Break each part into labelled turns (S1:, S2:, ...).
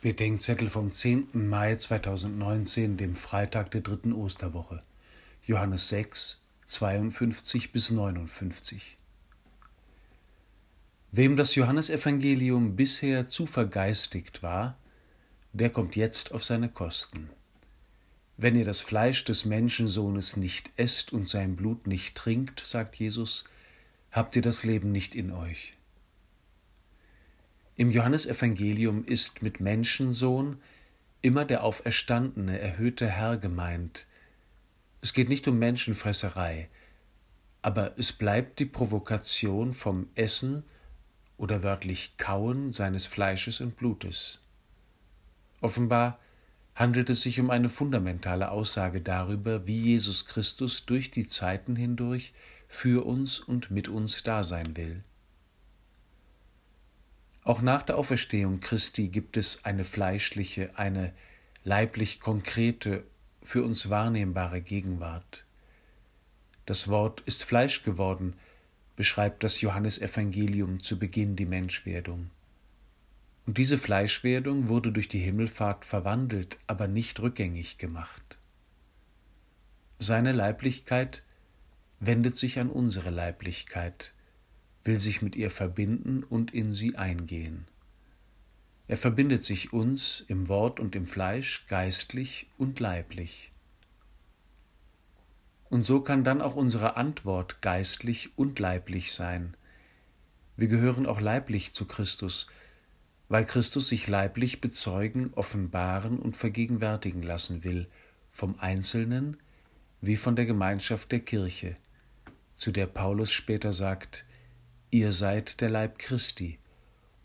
S1: Bedenkzettel vom 10. Mai 2019, dem Freitag der dritten Osterwoche. Johannes 6, 52 bis 59. Wem das Johannesevangelium bisher zu vergeistigt war, der kommt jetzt auf seine Kosten. Wenn ihr das Fleisch des Menschensohnes nicht esst und sein Blut nicht trinkt, sagt Jesus, habt ihr das Leben nicht in euch. Im Johannesevangelium ist mit Menschensohn immer der auferstandene, erhöhte Herr gemeint. Es geht nicht um Menschenfresserei, aber es bleibt die Provokation vom Essen oder wörtlich Kauen seines Fleisches und Blutes. Offenbar handelt es sich um eine fundamentale Aussage darüber, wie Jesus Christus durch die Zeiten hindurch für uns und mit uns da sein will. Auch nach der Auferstehung Christi gibt es eine fleischliche, eine leiblich konkrete, für uns wahrnehmbare Gegenwart. Das Wort ist Fleisch geworden, beschreibt das Johannesevangelium zu Beginn die Menschwerdung. Und diese Fleischwerdung wurde durch die Himmelfahrt verwandelt, aber nicht rückgängig gemacht. Seine Leiblichkeit wendet sich an unsere Leiblichkeit, will sich mit ihr verbinden und in sie eingehen. Er verbindet sich uns im Wort und im Fleisch geistlich und leiblich. Und so kann dann auch unsere Antwort geistlich und leiblich sein. Wir gehören auch leiblich zu Christus, weil Christus sich leiblich bezeugen, offenbaren und vergegenwärtigen lassen will, vom Einzelnen wie von der Gemeinschaft der Kirche, zu der Paulus später sagt, Ihr seid der Leib Christi,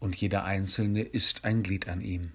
S1: und jeder Einzelne ist ein Glied an ihm.